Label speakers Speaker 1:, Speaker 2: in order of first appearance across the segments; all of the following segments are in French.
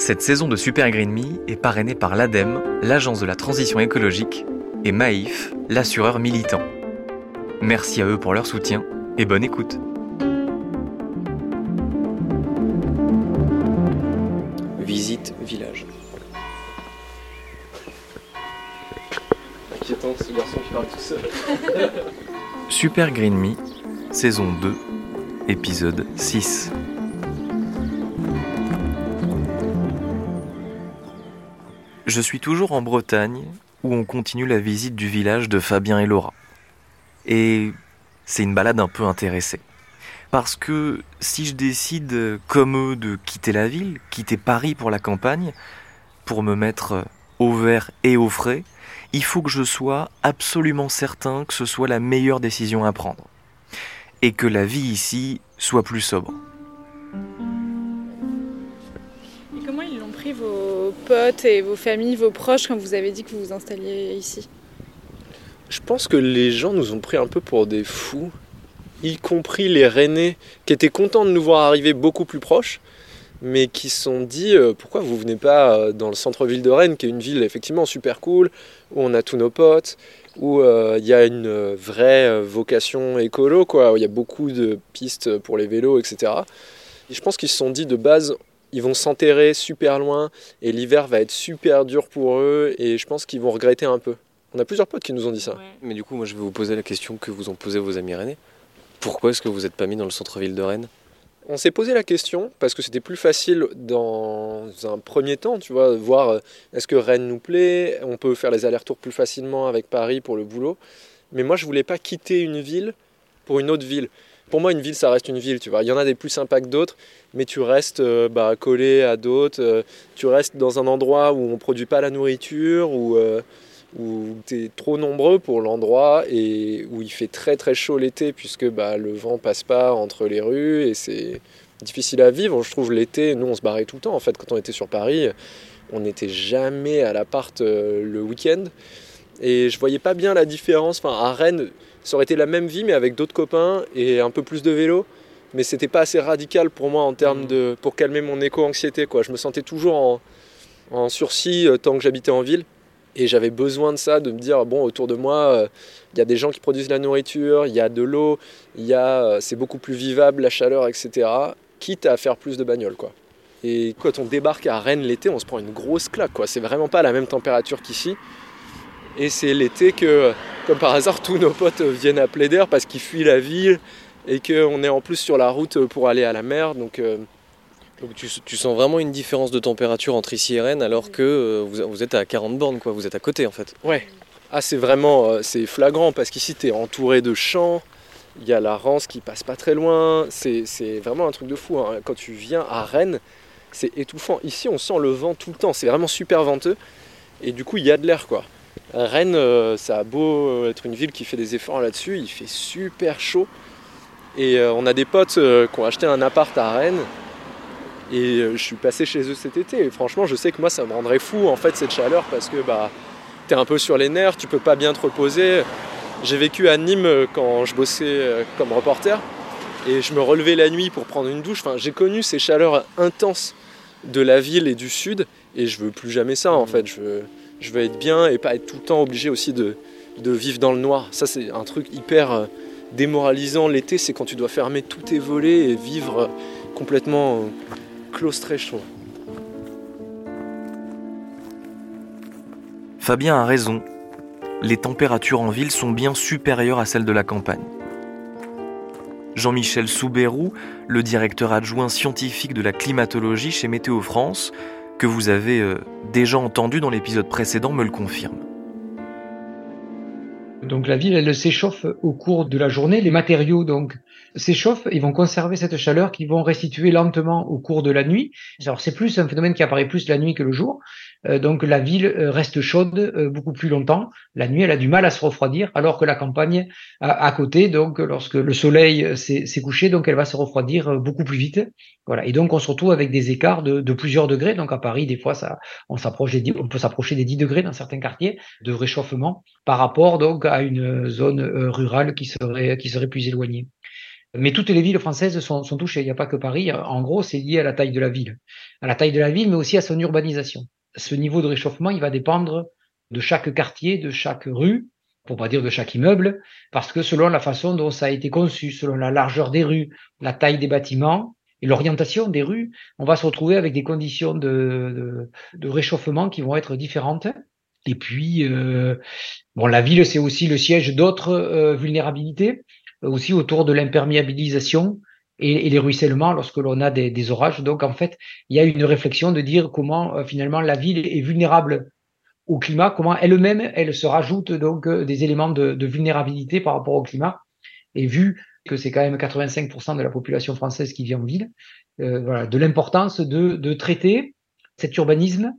Speaker 1: Cette saison de Super Green Me est parrainée par l'ADEME, l'Agence de la transition écologique, et Maïf, l'assureur militant. Merci à eux pour leur soutien et bonne écoute.
Speaker 2: Visite village. Inquiétant ce garçon qui parle tout seul.
Speaker 1: Super Green Me, saison 2, épisode 6. Je suis toujours en Bretagne, où on continue la visite du village de Fabien et Laura. Et c'est une balade un peu intéressée. Parce que si je décide, comme eux, de quitter la ville, quitter Paris pour la campagne, pour me mettre au vert et au frais, il faut que je sois absolument certain que ce soit la meilleure décision à prendre. Et que la vie ici soit plus sobre.
Speaker 3: Vos potes et vos familles, vos proches quand vous avez dit que vous vous installiez ici?
Speaker 2: Je pense que les gens nous ont pris un peu pour des fous, y compris les Rennais qui étaient contents de nous voir arriver beaucoup plus proches, mais qui se sont dit euh, pourquoi vous venez pas euh, dans le centre-ville de Rennes, qui est une ville effectivement super cool, où on a tous nos potes, où euh, il y a une euh, vraie euh, vocation écolo, quoi, où il y a beaucoup de pistes pour les vélos, etc. Et je pense qu'ils se sont dit de base, ils vont s'enterrer super loin, et l'hiver va être super dur pour eux, et je pense qu'ils vont regretter un peu. On a plusieurs potes qui nous ont dit ça.
Speaker 4: Mais du coup, moi, je vais vous poser la question que vous ont posé vos amis rennais. Pourquoi est-ce que vous n'êtes pas mis dans le centre-ville de Rennes?
Speaker 2: On s'est posé la question parce que c'était plus facile dans un premier temps, tu vois, voir euh, est-ce que Rennes nous plaît, on peut faire les allers-retours plus facilement avec Paris pour le boulot. Mais moi, je voulais pas quitter une ville pour une autre ville. Pour moi, une ville, ça reste une ville, tu vois. Il y en a des plus sympas que d'autres, mais tu restes euh, bah, collé à d'autres. euh, tu restes dans un endroit où on produit pas la nourriture, où, euh, trop nombreux pour l'endroit et où il fait très très chaud l'été puisque bah, le vent passe pas entre les rues et c'est difficile à vivre. Je trouve l'été, nous on se barrait tout le temps en fait quand on était sur Paris. On n'était jamais à l'appart euh, le week-end et je voyais pas bien la différence. Enfin, à Rennes, ça aurait été la même vie mais avec d'autres copains et un peu plus de vélo. Mais c'était pas assez radical pour moi en termes de pour calmer mon éco-anxiété quoi. Je me sentais toujours en, sursis euh, tant que j'habitais en ville. Et j'avais besoin de ça, de me dire, bon, autour de moi, euh, il y a des gens qui produisent la nourriture, il y a de l'eau, il y a, euh, c'est beaucoup plus vivable, la chaleur, etc. Quitte à faire plus de bagnoles, quoi. Et quand on débarque à Rennes l'été, on se prend une grosse claque, quoi. C'est vraiment pas la même température qu'ici. Et c'est l'été que, comme par hasard, tous nos potes viennent à Plaider parce qu'ils fuient la ville et qu'on est en plus sur la route pour aller à la mer. Donc, euh,
Speaker 4: Donc tu, tu sens vraiment une différence de température entre ici et Rennes alors que euh, vous, vous êtes à 40 bornes, quoi. Vous êtes à côté, en fait.
Speaker 2: Ouais. Ah, c'est vraiment euh, c'est flagrant parce qu'ici, tu es entouré de champs. Il y a la Rance qui passe pas très loin. C'est c'est vraiment un truc de fou. hein. Quand tu viens à Rennes, c'est étouffant. Ici, on sent le vent tout le temps. C'est vraiment super venteux. Et du coup, il y a de l'air, quoi. Rennes, euh, ça a beau être une ville qui fait des efforts là-dessus. Il fait super chaud. Et euh, on a des potes euh, qui ont acheté un appart à Rennes. Et euh, je suis passé chez eux cet été. Et franchement, je sais que moi, ça me rendrait fou, en fait, cette chaleur parce que, bah, t'es un peu sur les nerfs, tu peux pas bien te reposer. J'ai vécu à Nîmes euh, quand je bossais euh, comme reporter et je me relevais la nuit pour prendre une douche. Enfin, j'ai connu ces chaleurs intenses de la ville et du sud et je veux plus jamais ça en fait. Je veux, je veux être bien et pas être tout le temps obligé aussi de, vivre dans le noir. Ça, c'est un truc hyper euh, démoralisant l'été, c'est quand tu dois fermer tous tes volets et vivre euh, complètement euh, claustré.
Speaker 1: Fabien a raison. Les températures en ville sont bien supérieures à celles de la campagne. Jean-Michel Soubérou, le directeur adjoint scientifique de la climatologie chez Météo France, que vous avez euh, déjà entendu dans l'épisode précédent, me le confirme.
Speaker 5: Donc la ville, elle s'échauffe au cours de la journée. Les matériaux donc s'échauffent, ils vont conserver cette chaleur qu'ils vont restituer lentement au cours de la nuit. Alors c'est plus un phénomène qui apparaît plus la nuit que le jour. Euh, donc la ville euh, reste chaude euh, beaucoup plus longtemps. La nuit, elle a du mal à se refroidir, alors que la campagne à, côté, donc lorsque le soleil s'est s'est couché, donc elle va se refroidir euh, beaucoup plus vite. Voilà. Et donc on se retrouve avec des écarts de, de plusieurs degrés. Donc à Paris, des fois, ça, on s'approche des 10 on peut s'approcher des 10 degrés dans certains quartiers de réchauffement par rapport donc une zone euh, rurale qui serait qui serait plus éloignée. Mais toutes les villes françaises sont, sont touchées, il n'y a pas que Paris. En gros, c'est lié à la taille de la ville. À la taille de la ville, mais aussi à son urbanisation. Ce niveau de réchauffement, il va dépendre de chaque quartier, de chaque rue, pour pas dire de chaque immeuble, parce que selon la façon dont ça a été conçu, selon la largeur des rues, la taille des bâtiments et l'orientation des rues, on va se retrouver avec des conditions de, de, réchauffement qui vont être différentes. Et puis, euh, bon, la ville, c'est aussi le siège d'autres euh, vulnérabilités, aussi autour de l'imperméabilisation et, les ruissellements lorsque l'on a des, des, orages. Donc, en fait, il y a une réflexion de dire comment euh, finalement la ville est vulnérable au climat, comment elle-même, elle se rajoute donc euh, des éléments de, de, vulnérabilité par rapport au climat. Et vu que c'est quand même 85% de la population française qui vit en ville, euh, voilà, de l'importance de, de, traiter cet urbanisme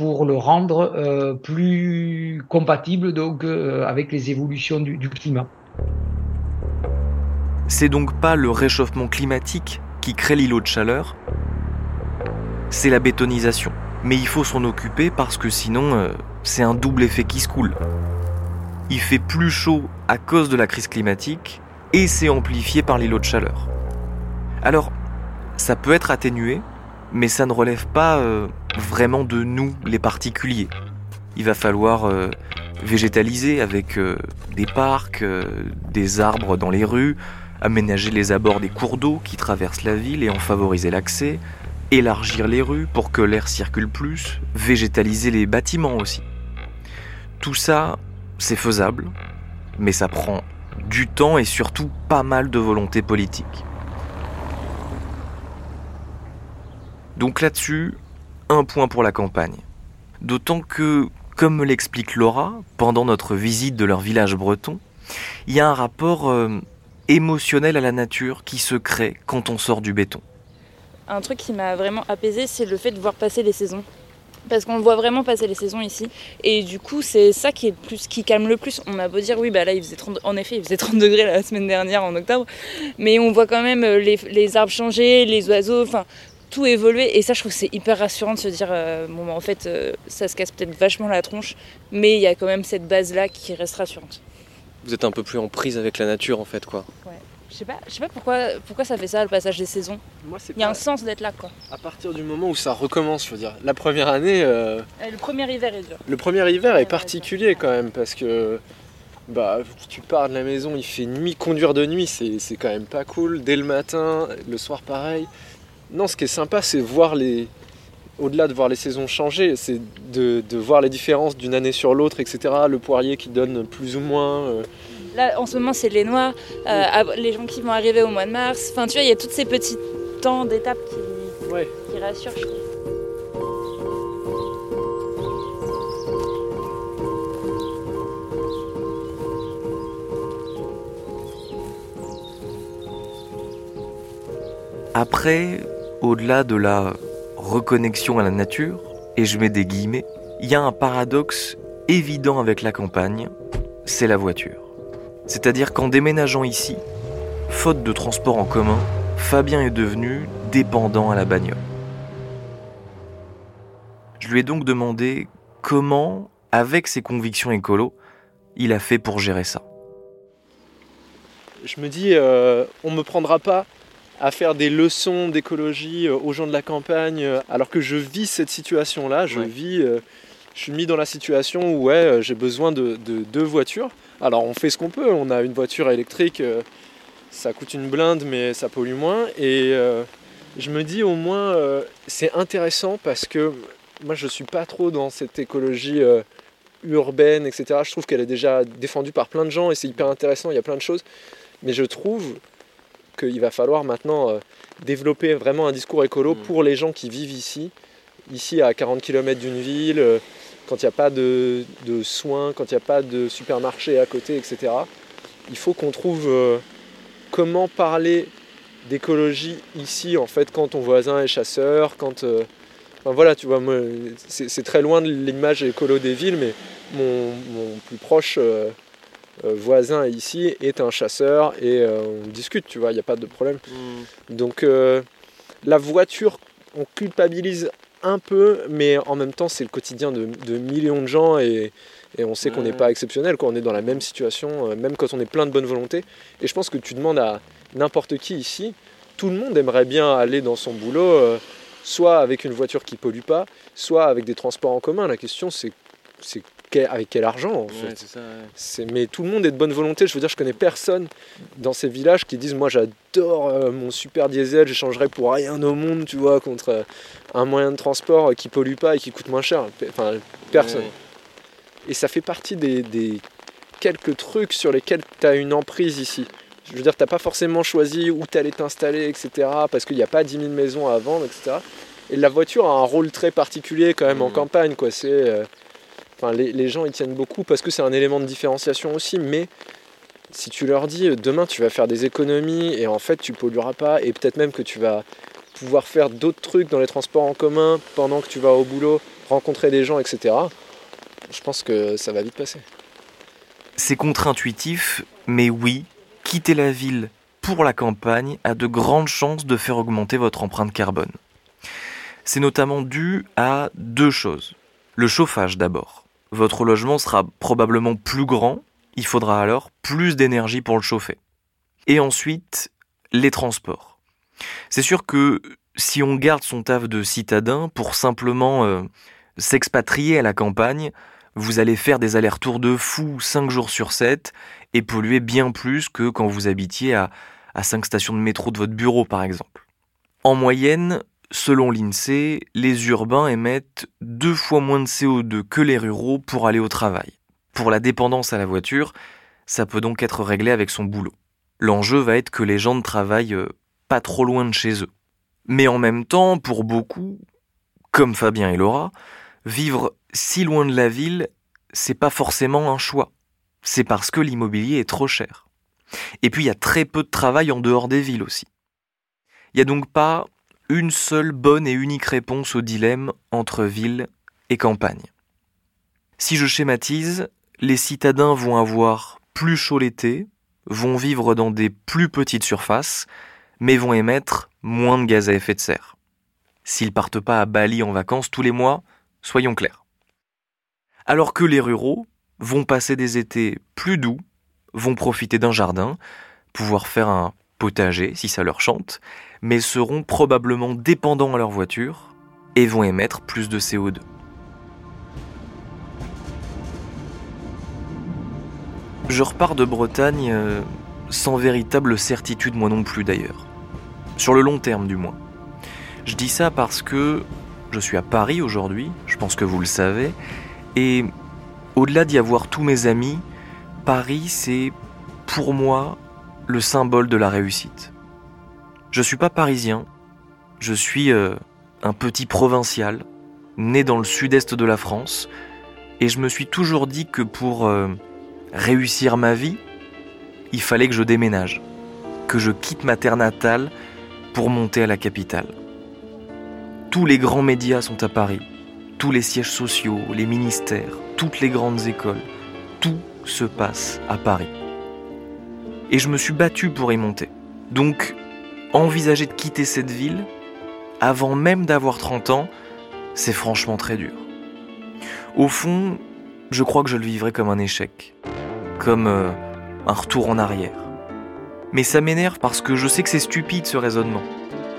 Speaker 5: pour le rendre euh, plus compatible euh, avec les évolutions du, du climat.
Speaker 1: C'est donc pas le réchauffement climatique qui crée l'îlot de chaleur, c'est la bétonisation. Mais il faut s'en occuper parce que sinon, euh, c'est un double effet qui se coule. Il fait plus chaud à cause de la crise climatique et c'est amplifié par l'îlot de chaleur. Alors, ça peut être atténué, mais ça ne relève pas euh, vraiment de nous, les particuliers. Il va falloir euh, végétaliser avec euh, des parcs, des arbres dans les rues, aménager les abords des cours d'eau qui traversent la ville et en favoriser l'accès, élargir les rues pour que l'air circule plus, végétaliser les bâtiments aussi. Tout ça, c'est faisable, mais ça prend du temps et surtout pas mal de volonté politique. Donc là-dessus, un point pour la campagne. D'autant que, comme me l'explique Laura, pendant notre visite de leur village breton, il y a un rapport euh, émotionnel à la nature qui se crée quand on sort du béton.
Speaker 6: Un truc qui m'a vraiment apaisé, c'est le fait de voir passer les saisons. Parce qu'on voit vraiment passer les saisons ici. Et du coup, c'est ça qui est plus qui calme le plus. On a beau dire, oui, bah là, il faisait 30, en effet, il faisait 30 degrés la semaine dernière en octobre. Mais on voit quand même les, les arbres changer, les oiseaux, enfin, tout évoluer. Et ça, je trouve que c'est hyper rassurant de se dire, euh, bon, bah, en fait, euh, ça se casse peut-être vachement la tronche, mais il y a quand même cette base-là qui reste rassurante.
Speaker 4: Vous êtes un peu plus en prise avec la nature, en fait, quoi.
Speaker 6: Ouais. Je sais pas, je sais pas pourquoi, pourquoi ça fait ça, le passage des saisons.
Speaker 2: Moi, c'est
Speaker 6: Il y a
Speaker 2: pas-
Speaker 6: un sens d'être là, quoi.
Speaker 2: À partir du moment où ça recommence, je veux dire. La première année, euh,
Speaker 6: le premier hiver est dur.
Speaker 2: le premier hiver est particulier
Speaker 6: ouais.
Speaker 2: quand même parce que bah, tu pars de la maison, il fait nuit, conduire de nuit, c'est c'est quand même pas cool. Dès le matin, le soir pareil. Non, ce qui est sympa, c'est voir les. Au-delà de voir les saisons changer, c'est de, de voir les différences d'une année sur l'autre, etc. Le poirier qui donne plus ou moins. euh,
Speaker 6: Là, en ce moment, c'est les noix, euh, les gens qui vont arriver au mois de mars. Enfin, tu vois, il y a tous ces petits temps d'étapes qui,
Speaker 2: Ouais.
Speaker 6: qui rassurent, je trouve.
Speaker 1: Après, au-delà de la reconnexion à la nature, et je mets des guillemets, il y a un paradoxe évident avec la campagne, c'est la voiture. C'est-à-dire qu'en déménageant ici, faute de transport en commun, Fabien est devenu dépendant à la bagnole. Je lui ai donc demandé comment, avec ses convictions écolo, il a fait pour gérer ça.
Speaker 2: Je me dis, euh, on me prendra pas à faire des leçons d'écologie euh, aux gens de la campagne, euh, alors que je vis cette situation-là. Je
Speaker 4: Ouais.
Speaker 2: vis, euh, je suis mis dans la situation où ouais, j'ai besoin de, de deux voitures. Alors on fait ce qu'on peut. On a une voiture électrique, ça coûte une blinde, mais ça pollue moins. Et euh, je me dis au moins, euh, c'est intéressant parce que moi je suis pas trop dans cette écologie. euh, urbaine, etc. Je trouve qu'elle est déjà défendue par plein de gens et c'est hyper intéressant, il y a plein de choses. Mais je trouve qu'il va falloir maintenant euh, développer vraiment un discours écolo
Speaker 4: Mm.
Speaker 2: pour les gens qui vivent ici, ici à 40 km d'une ville, euh, quand il n'y a pas de, de soins, quand il n'y a pas de supermarché à côté, etc. Il faut qu'on trouve euh, comment parler d'écologie ici, en fait, quand ton voisin est chasseur, quand... euh, Enfin voilà, tu vois, c'est très loin de l'image écolo des villes, mais mon, mon plus proche euh, voisin ici est un chasseur et euh, on discute, tu vois, il n'y a pas de problème. Donc euh, la voiture, on culpabilise un peu, mais en même temps, c'est le quotidien de, de millions de gens et, et on sait qu'on n'est pas exceptionnel, quoi. on est dans la même situation, euh, même quand on est plein de bonne volonté. Et je pense que tu demandes à n'importe qui ici, tout le monde aimerait bien aller dans son boulot, euh, soit avec une voiture qui pollue pas, soit avec des transports en commun. La question, c'est avec quel argent en fait
Speaker 4: Ouais, c'est ça, ouais.
Speaker 2: C'est- mais tout le monde est de bonne volonté. Je veux dire, je connais personne dans ces villages qui disent Moi, j'adore euh, mon super diesel, j'échangerais pour rien au monde, tu vois, contre euh, un moyen de transport euh, qui pollue pas et qui coûte moins cher. Enfin, personne. Et ça fait partie des, des quelques trucs sur lesquels tu as une emprise ici. Je veux dire, tu pas forcément choisi où tu allais t'installer, etc. Parce qu'il n'y a pas 10 000 maisons à vendre, etc. Et la voiture a un rôle très particulier quand même en
Speaker 4: Mhm.
Speaker 2: campagne. Quoi. C'est, euh, les gens y tiennent beaucoup parce que c'est un élément de différenciation aussi. Mais si tu leur dis euh, demain tu vas faire des économies et en fait tu pollueras pas et peut-être même que tu vas pouvoir faire d'autres trucs dans les transports en commun pendant que tu vas au boulot, rencontrer des gens, etc. Je pense que ça va vite passer.
Speaker 1: C'est contre-intuitif, mais oui, quitter la ville pour la campagne a de grandes chances de faire augmenter votre empreinte carbone. C'est notamment dû à deux choses. Le chauffage d'abord. Votre logement sera probablement plus grand, il faudra alors plus d'énergie pour le chauffer. Et ensuite, les transports. C'est sûr que si on garde son taf de citadin pour simplement euh, s'expatrier à la campagne, vous allez faire des allers-retours de fou 5 jours sur 7 et polluer bien plus que quand vous habitiez à, à 5 stations de métro de votre bureau par exemple. En moyenne, selon l'INSEE, les urbains émettent deux fois moins de CO2 que les ruraux pour aller au travail. Pour la dépendance à la voiture, ça peut donc être réglé avec son boulot. L'enjeu va être que les gens ne travaillent euh, pas trop loin de chez eux. Mais en même temps, pour beaucoup, comme Fabien et Laura, vivre si loin de la ville, c'est pas forcément un choix. C'est parce que l'immobilier est trop cher. Et puis il y a très peu de travail en dehors des villes aussi. Il n'y a donc pas une seule bonne et unique réponse au dilemme entre ville et campagne. Si je schématise, les citadins vont avoir plus chaud l'été, vont vivre dans des plus petites surfaces, mais vont émettre moins de gaz à effet de serre. S'ils partent pas à Bali en vacances tous les mois, soyons clairs. Alors que les ruraux vont passer des étés plus doux, vont profiter d'un jardin, pouvoir faire un potager si ça leur chante, mais seront probablement dépendants à leur voiture et vont émettre plus de CO2. Je repars de Bretagne euh, sans véritable certitude moi non plus d'ailleurs. Sur le long terme du moins. Je dis ça parce que je suis à Paris aujourd'hui, je pense que vous le savez, et au-delà d'y avoir tous mes amis, Paris c'est pour moi le symbole de la réussite. Je suis pas parisien, je suis euh, un petit provincial, né dans le sud-est de la France, et je me suis toujours dit que pour euh, réussir ma vie, il fallait que je déménage, que je quitte ma terre natale pour monter à la capitale. Tous les grands médias sont à Paris, tous les sièges sociaux, les ministères, toutes les grandes écoles, tout se passe à Paris. Et je me suis battu pour y monter. Envisager de quitter cette ville, avant même d'avoir 30 ans, c'est franchement très dur. Au fond, je crois que je le vivrais comme un échec, comme euh, un retour en arrière. Mais ça m'énerve parce que je sais que c'est stupide ce raisonnement.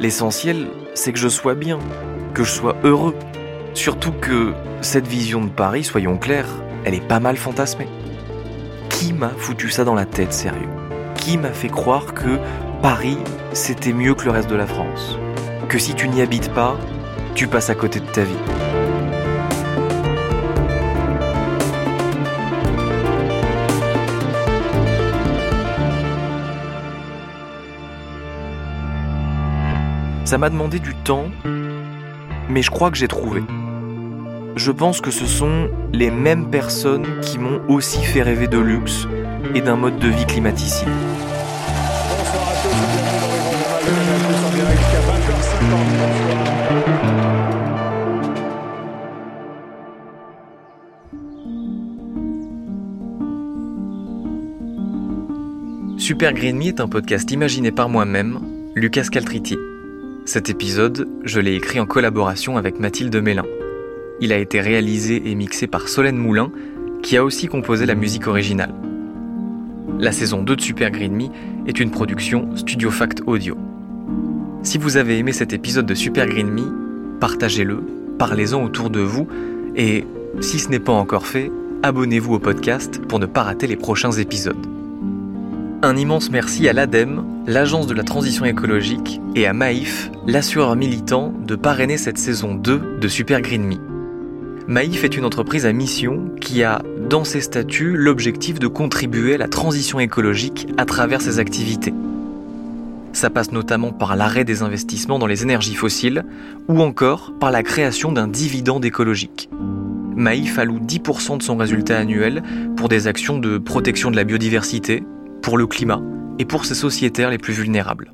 Speaker 1: L'essentiel, c'est que je sois bien, que je sois heureux. Surtout que cette vision de Paris, soyons clairs, elle est pas mal fantasmée. Qui m'a foutu ça dans la tête, sérieux? Qui m'a fait croire que Paris, c'était mieux que le reste de la France Que si tu n'y habites pas, tu passes à côté de ta vie Ça m'a demandé du temps, mais je crois que j'ai trouvé. Je pense que ce sont les mêmes personnes qui m'ont aussi fait rêver de luxe et d'un mode de vie climaticide. Super Green Me est un podcast imaginé par moi-même, Lucas Caltriti. Cet épisode, je l'ai écrit en collaboration avec Mathilde Mélin. Il a été réalisé et mixé par Solène Moulin, qui a aussi composé la musique originale. La saison 2 de Super Green Me est une production Studio Fact Audio. Si vous avez aimé cet épisode de Super Green Me, partagez-le, parlez-en autour de vous et, si ce n'est pas encore fait, abonnez-vous au podcast pour ne pas rater les prochains épisodes. Un immense merci à l'ADEME, l'Agence de la transition écologique, et à Maïf, l'assureur militant, de parrainer cette saison 2 de Super Green Me. Maïf est une entreprise à mission qui a, dans ses statuts, l'objectif de contribuer à la transition écologique à travers ses activités. Ça passe notamment par l'arrêt des investissements dans les énergies fossiles ou encore par la création d'un dividende écologique. Maïf alloue 10% de son résultat annuel pour des actions de protection de la biodiversité, pour le climat et pour ses sociétaires les plus vulnérables.